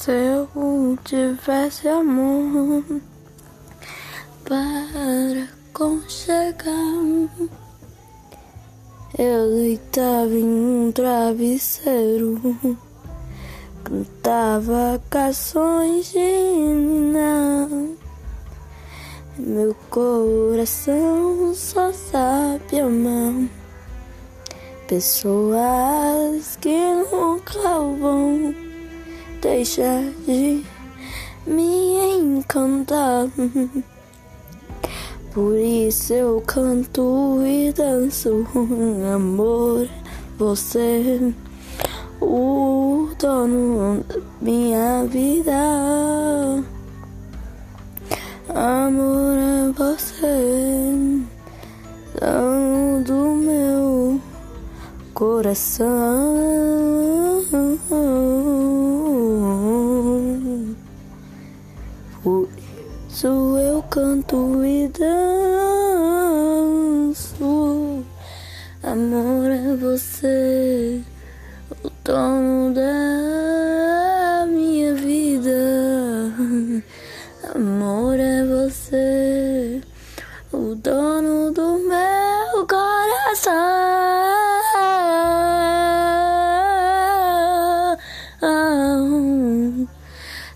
Se eu tivesse amor para conchegar, eu deitava em um travesseiro, cantava canções de menina. Meu coração só sabe amar pessoas que nunca vão deixar de me encantar. Por isso eu canto e danço, amor, você, o dono da minha vida. Amor é você, dono do meu coração. Eu canto e danço. Amor é você, o dono da minha vida. Amor é você, o dono do meu coração.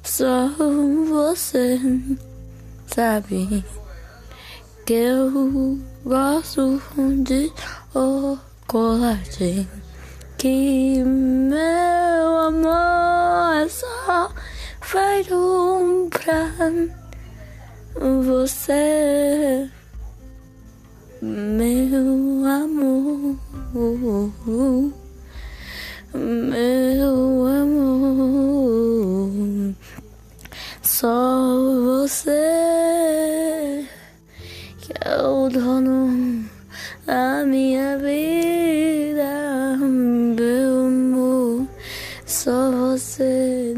Só você sabe que eu gosto de chocolate. Que meu amor é só feito pra você, meu amor, meu você que é o dono da minha vida, meu amor, só você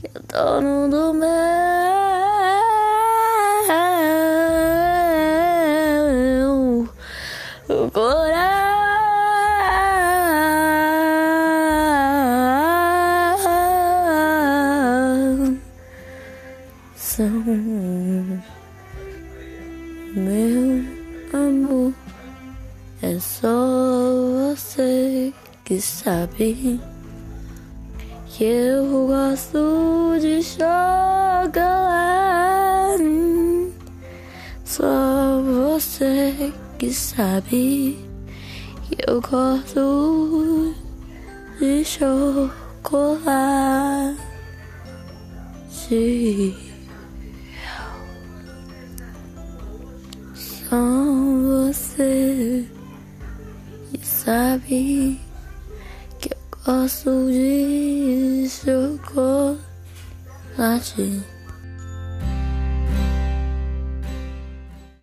que é o dono do meu coração. Meu amor, é só você que sabe que eu gosto de chocolate. Só você que sabe que eu gosto de chocolate. Você que sabe que eu gosto de chocolate.